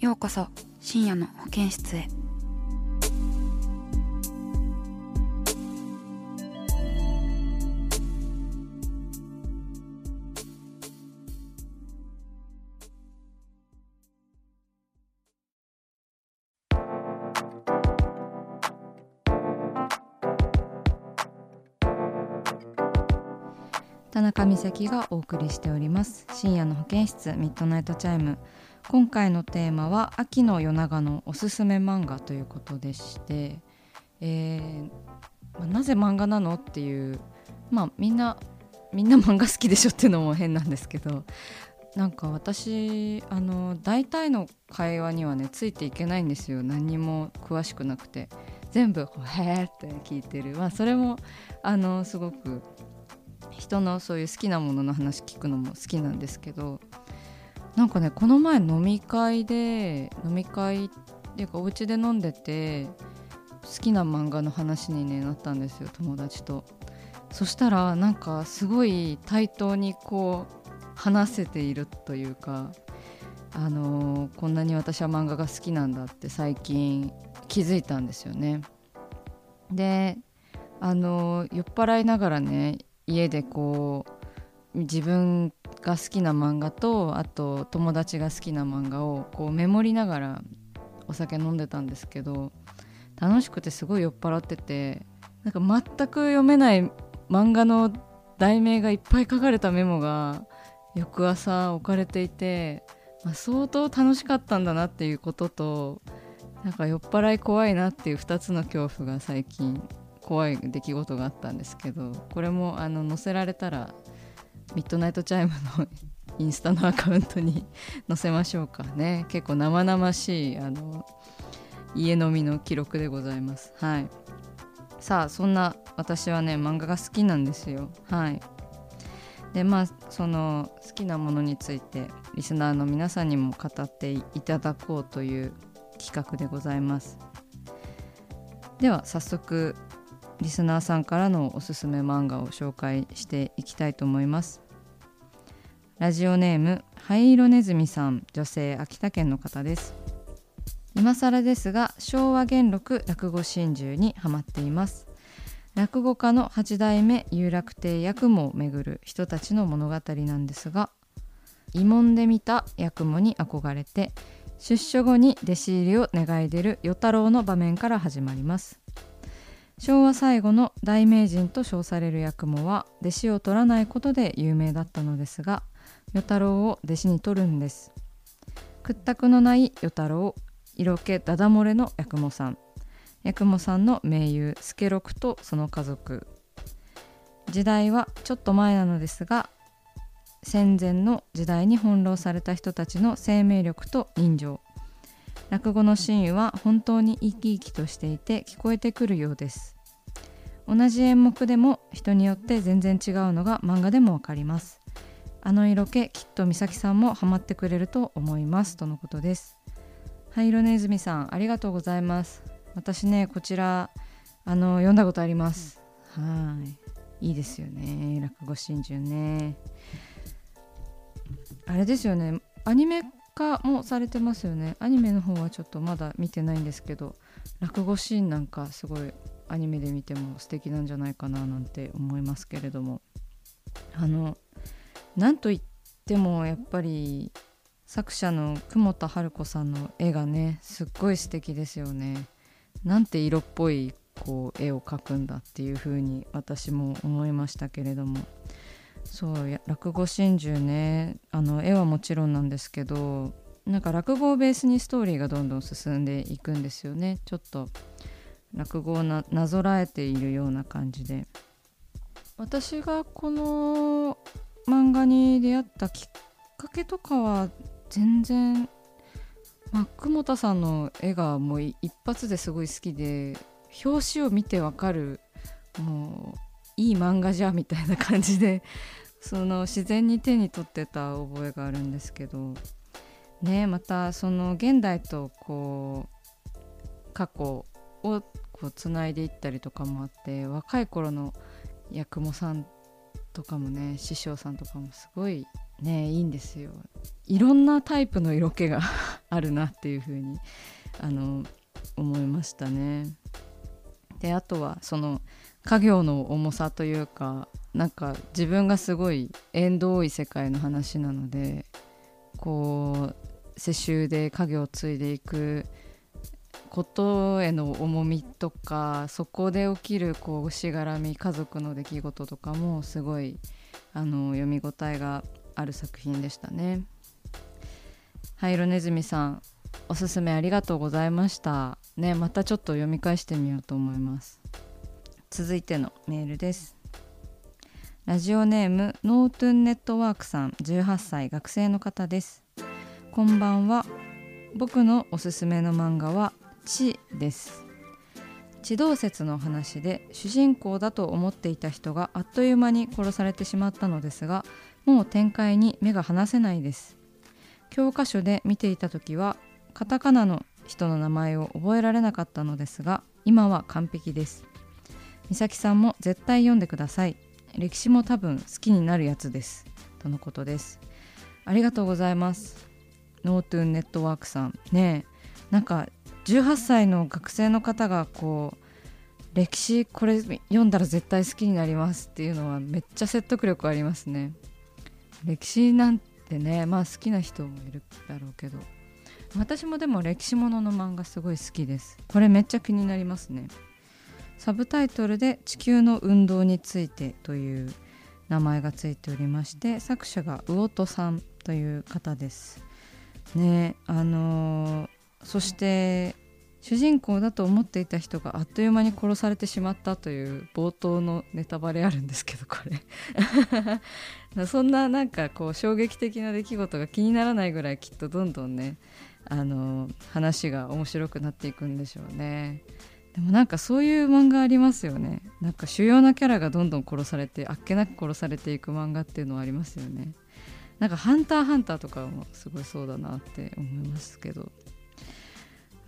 ようこそ深夜の保健室へ。田中美咲がお送りしております。深夜の保健室ミッドナイトチャイム。今回のテーマは秋の夜長のおすすめ漫画ということでして、えーまあなぜ漫画なのっていうまあみんなみんな漫画好きでしょっていうのも変なんですけどなんか私あの大体の会話にはねついていけないんですよ。何にも詳しくなくて。全部「へーって聞いてる。まあそれもあのすごく人のそういう好きなものの話聞くのも好きなんですけどなんかねこの前飲み会で飲み会っていうかお家で飲んでて好きな漫画の話に、ね、なったんですよ友達と。そしたらなんかすごい対等にこう話せているというかあのーこんなに私は漫画が好きなんだって最近気づいたんですよね。であのー酔っ払いながらね家でこう自分が好きな漫画とあと友達が好きな漫画をこうメモりながらお酒飲んでたんですけど楽しくてすごい酔っ払っててなんか全く読めない漫画の題名がいっぱい書かれたメモが翌朝置かれていて、まあ、相当楽しかったんだなっていうこととなんか酔っ払い怖いなっていう2つの恐怖が最近怖い出来事があったんですけどこれもあの載せられたらミッドナイトチャイムの インスタのアカウントに載せましょうかね。結構生々しいあの家飲みの記録でございます。はい。さあそんな私はね漫画が好きなんですよ。はい。でまあその好きなものについてリスナーの皆さんにも語っていただこうという企画でございます。では早速リスナーさんからのおすすめ漫画を紹介していきたいと思います。ラジオネーム灰色ネズミさん女性秋田県の方です。今更ですが昭和元禄落語真珠にハマっています。落語家の八代目有楽亭八雲をめぐる人たちの物語なんですが慰問で見た八雲に憧れて出所後に弟子入りを願い出る与太郎の場面から始まります。昭和最後の大名人と称される八雲は弟子を取らないことで有名だったのですが与太郎を弟子に取るんです。屈託のない与太郎色気ダダ漏れの八雲さん。八雲さんの盟友助六とその家族。時代はちょっと前なのですが戦前の時代に翻弄された人たちの生命力と人情。落語の真意は本当に生き生きとしていて聞こえてくるようです。同じ演目でも人によって全然違うのが漫画でもわかります。あの色気きっと美咲さんもハマってくれると思いますとのことです。はい色ねずみさんありがとうございます。私ねこちらあの読んだことあります、はい。いいですよね落語真珠ね。あれですよね。アニメ化もされてますよね。アニメの方はちょっとまだ見てないんですけど落語シーンなんかすごいアニメで見ても素敵なんじゃないかななんて思いますけれども。あのなんといってもやっぱり作者の久保田春子さんの絵がねすっごい素敵ですよね。なんて色っぽいこう絵を描くんだっていう風に私も思いましたけれども。そう落語真珠ねあの絵はもちろんなんですけどなんか落語をベースにストーリーがどんどん進んでいくんですよね。ちょっと落語をなぞらえているような感じで。私がこの漫画に出会ったきっかけとかは全然まあ、久保田さんの絵がもう一発ですごい好きで表紙を見てわかるもういい漫画じゃみたいな感じで その自然に手に取ってた覚えがあるんですけどねまたその現代とこう過去をこうつないでいったりとかもあって若い頃の八雲さんとかもね師匠さんとかもすごいねいいんですよ。いろんなタイプの色気が あるなっていう風にあの思いましたね。であとはその家業の重さというかなんか自分がすごい縁遠い世界の話なのでこう世襲で家業を継いでいくことへの重みとかそこで起きるこうしがらみ家族の出来事とかもすごいあの読み応えがある作品でしたね。はい色ねずみさんおすすめありがとうございましたねまたちょっと読み返してみようと思います続いてのメールです。ラジオネームノートゥンネットワークさん18歳学生の方です。こんばんは。僕のおすすめの漫画は地です。地動説の話で主人公だと思っていた人があっという間に殺されてしまったのですがもう展開に目が離せないです。教科書で見ていた時はカタカナの人の名前を覚えられなかったのですが今は完璧です。美咲さんも絶対読んでください。歴史も多分好きになるやつです。とのことです。ありがとうございます。ノートゥンネットワークさん。ねなんか18歳の学生の方がこう歴史これ読んだら絶対好きになりますっていうのはめっちゃ説得力ありますね。歴史なんてねまあ好きな人もいるだろうけど。私もでも歴史ものの漫画すごい好きです。これめっちゃ気になりますね。サブタイトルで「地球の運動について」という名前がついておりまして作者が魚戸さんという方です。ねあの、そして主人公だと思っていた人があっという間に殺されてしまったという冒頭のネタバレあるんですけどこれ。そんななんかこう衝撃的な出来事が気にならないぐらいきっとどんどんねあの話が面白くなっていくんでしょうね。でもなんかそういう漫画ありますよね。なんか主要なキャラがどんどん殺されてあっけなく殺されていく漫画っていうのはありますよね。なんか「ハンターハンター」とかもすごいそうだなって思いますけど。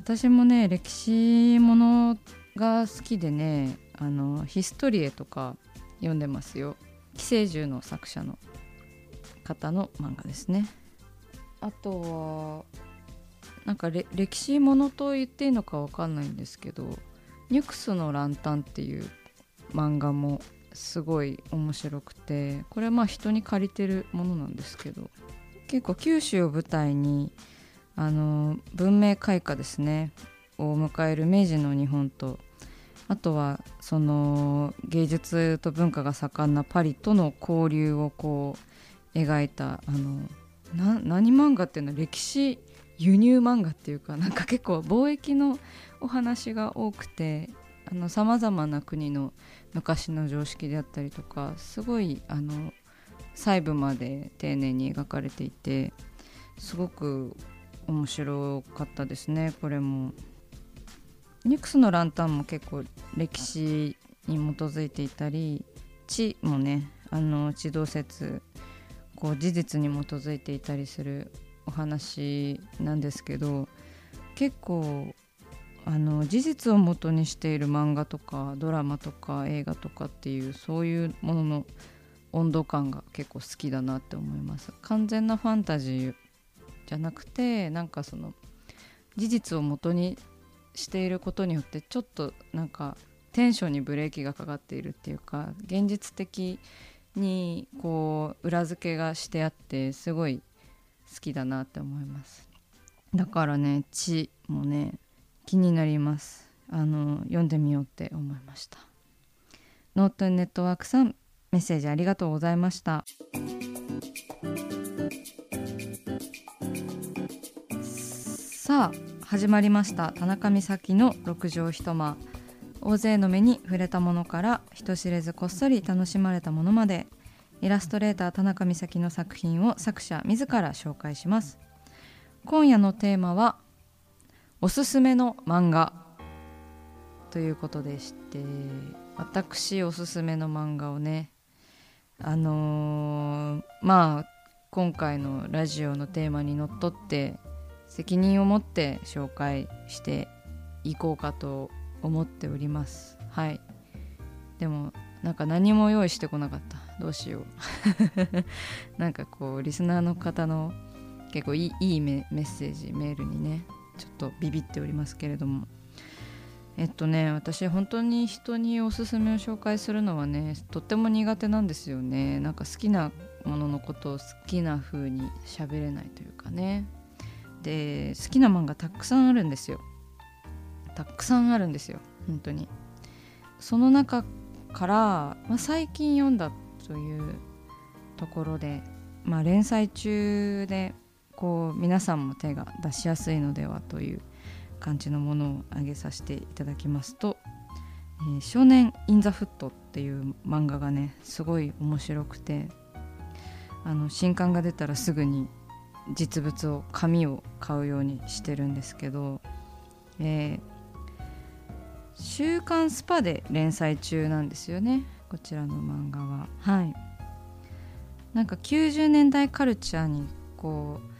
私もね歴史ものが好きでねあのヒストリエとか読んでますよ。寄生獣の作者の方の漫画ですね。あとはなんか歴史ものと言っていいのか分かんないんですけど「ニュクスのランタン」っていう漫画もすごい面白くてこれはまあ人に借りてるものなんですけど結構九州を舞台にあの文明開化ですねを迎える明治の日本とあとはその芸術と文化が盛んなパリとの交流をこう描いたあの何漫画っていうの？歴史輸入漫画っていうかなんか結構貿易のお話が多くてさまざまな国の昔の常識であったりとかすごいあの細部まで丁寧に描かれていてすごく面白かったですねこれも。ニクスのランタンも結構歴史に基づいていたり地もねあの地動説こう事実に基づいていたりするお話なんですけど結構あの事実をもとにしている漫画とかドラマとか映画とかっていうそういうものの温度感が結構好きだなって思います。完全なファンタジーじゃなくてなんかその事実をもとにしていることによってちょっとなんかテンションにブレーキがかかっているっていうか現実的にこう裏付けがしてあってすごい好きだなって思います。だからね「地」もね気になります。あの読んでみようって思いました。ノートネットワークさんメッセージありがとうございました。さあ始まりました。田中美咲の六畳一間。大勢の目に触れたものから人知れずこっそり楽しまれたものまで。イラストレーター田中美咲の作品を作者自ら紹介します。今夜のテーマはおすすめの漫画。ということでして私おすすめの漫画をねあのー、まあ今回のラジオのテーマにのっとって責任を持って紹介していこうかと思っております。はい。でもなんか何も用意してこなかった。どうしよう。なんかこうリスナーの方の結構いいいいメッセージメールにねちょっとビビっておりますけれども。えっとね私本当に人におすすめを紹介するのはねとっても苦手なんですよね。なんか好きなもののことを好きな風に喋れないというかね。で好きな漫画たくさんあるんですよ。たくさんあるんですよ本当に。その中から、まあ、最近読んだというところで、まあ、連載中でこう皆さんも手が出しやすいのではという感じのものを挙げさせていただきますと「えー、少年イン・ザ・フット」っていう漫画がねすごい面白くてあの新刊が出たらすぐに実物を紙を買うようにしてるんですけど、えー、週刊スパで連載中なんですよねこちらの漫画は。はい。なんか90年代カルチャーにこう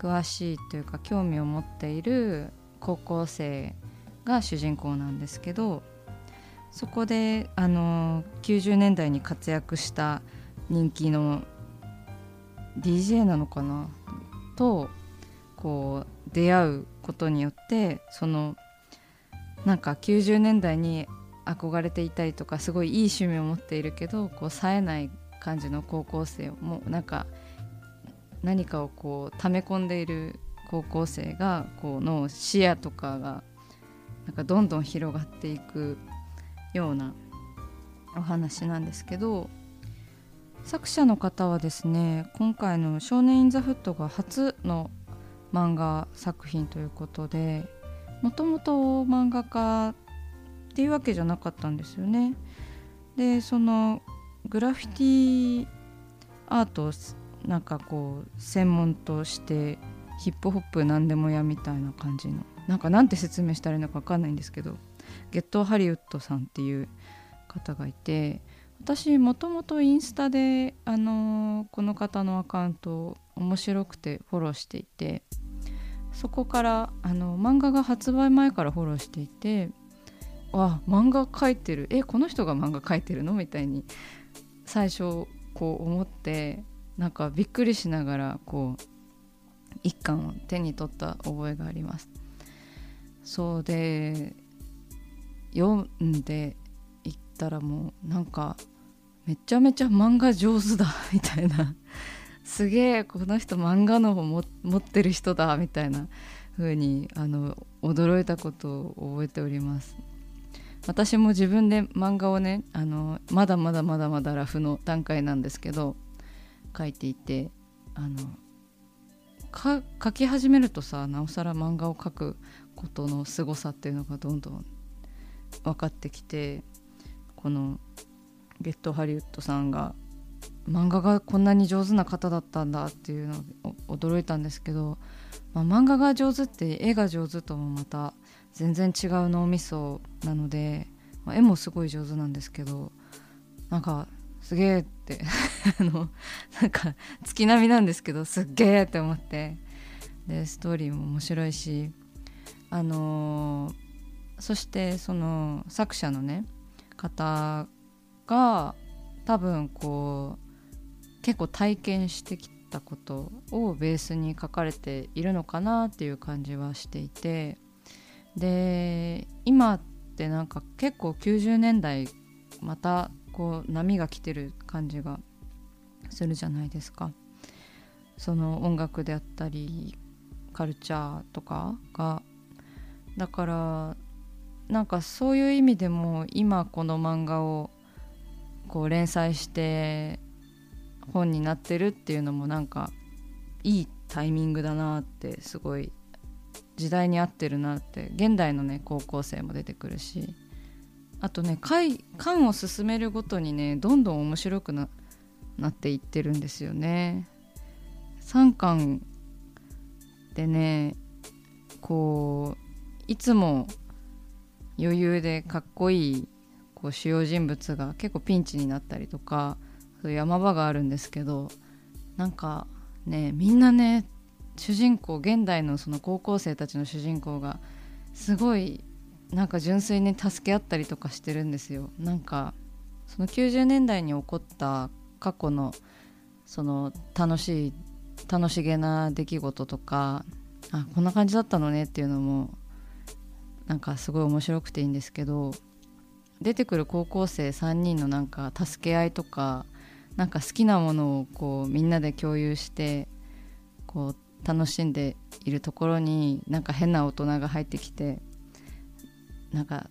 詳しいというか興味を持っている高校生が主人公なんですけどそこであの90年代に活躍した人気の DJ なのかな？とこう出会うことによってそのなんか90年代に憧れていたりとかすごいいい趣味を持っているけどこう冴えない感じの高校生もなんか何かをこう溜め込んでいる高校生がこうの視野とかがなんかどんどん広がっていくようなお話なんですけど作者の方はですね今回の「少年イン・ザ・フット」が初の漫画作品ということでもともと漫画家っていうわけじゃなかったんですよね。でそのグラフィティアートをなんかこう専門としてヒップホップ何でもやみたいな感じのなんかなんて説明したらいいのか分かんないんですけどゲットハリウッドさんっていう方がいて私もともとインスタで、あのー、この方のアカウント面白くてフォローしていてそこからあの漫画が発売前からフォローしていてあ漫画描いてるえこの人が漫画描いてるの？みたいに最初こう思ってなんかびっくりしながらこう一巻を手に取った覚えがあります。そうで読んでいったらもうなんかめちゃめちゃ漫画上手だみたいな。すげえこの人漫画の方も持ってる人だみたいな風にあに驚いたことを覚えております。私も自分で漫画をねあのまだまだまだまだラフの段階なんですけど書いていてあの書き始めるとさなおさら漫画を描くことの凄さっていうのがどんどん分かってきてこのゲットハリウッドさんが漫画がこんなに上手な方だったんだっていうのを驚いたんですけど、まあ、漫画が上手って絵が上手ともまた全然違う脳みそなので、まあ、絵もすごい上手なんですけどなんかすげえって。あのなんか月並みなんですけどすっげえって思って。でストーリーも面白いしあのー、そしてその作者のね方が多分こう結構体験してきたことをベースに書かれているのかなっていう感じはしていて。で今ってなんか結構90年代またこう波が来てる感じがするじゃないですか。その音楽であったりカルチャーとかが。だからなんかそういう意味でも今この漫画をこう連載して本になってるっていうのもなんかいいタイミングだなってすごい時代に合ってるなって。現代のね高校生も出てくるし。あとね回巻を進めるごとにねどんどん面白くなっていってるんですよね。3巻でねこういつも余裕でかっこいいこう主要人物が結構ピンチになったりとかそういう山場があるんですけどなんかねみんなね主人公現代のその高校生たちの主人公がすごいなんか純粋に助け合ったりとかしてるんですよ。なんかその90年代に起こった過去のその楽しい楽しげな出来事とかあこんな感じだったのねっていうのもなんかすごい面白くていいんですけど出てくる高校生3人のなんか助け合いとかなんか好きなものをこうみんなで共有してこう楽しんでいるところになんか変な大人が入ってきてなんか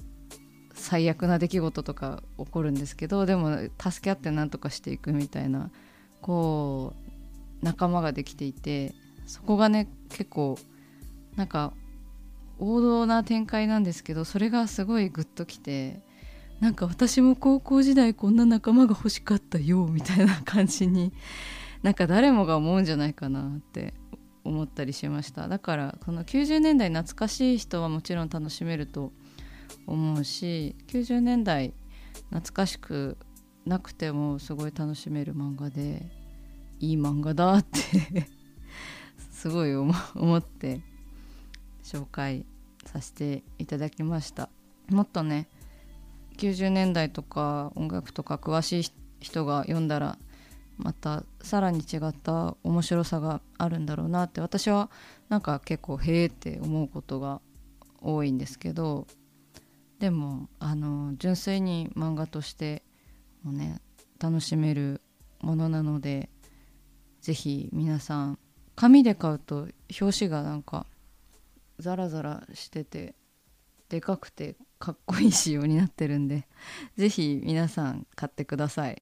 最悪な出来事とか起こるんですけどでも助け合って何とかしていくみたいなこう仲間ができていてそこがね結構なんか王道な展開なんですけどそれがすごいグッときてなんか私も高校時代こんな仲間が欲しかったよみたいな感じに なんか誰もが思うんじゃないかなって思ったりしました。だからこの90年代懐かしい人はもちろん楽しめると思うし90年代懐かしくなくてもすごい楽しめる漫画でいい漫画だって すごい思って紹介させていただきました。もっとね90年代とか音楽とか詳しい人が読んだらまたさらに違った面白さがあるんだろうなって私はなんか結構へえって思うことが多いんですけどでもあの純粋に漫画としてもね楽しめるものなので是非皆さん紙で買うと表紙がなんかザラザラしててでかくてかっこいい仕様になってるんで是非皆さん買ってください。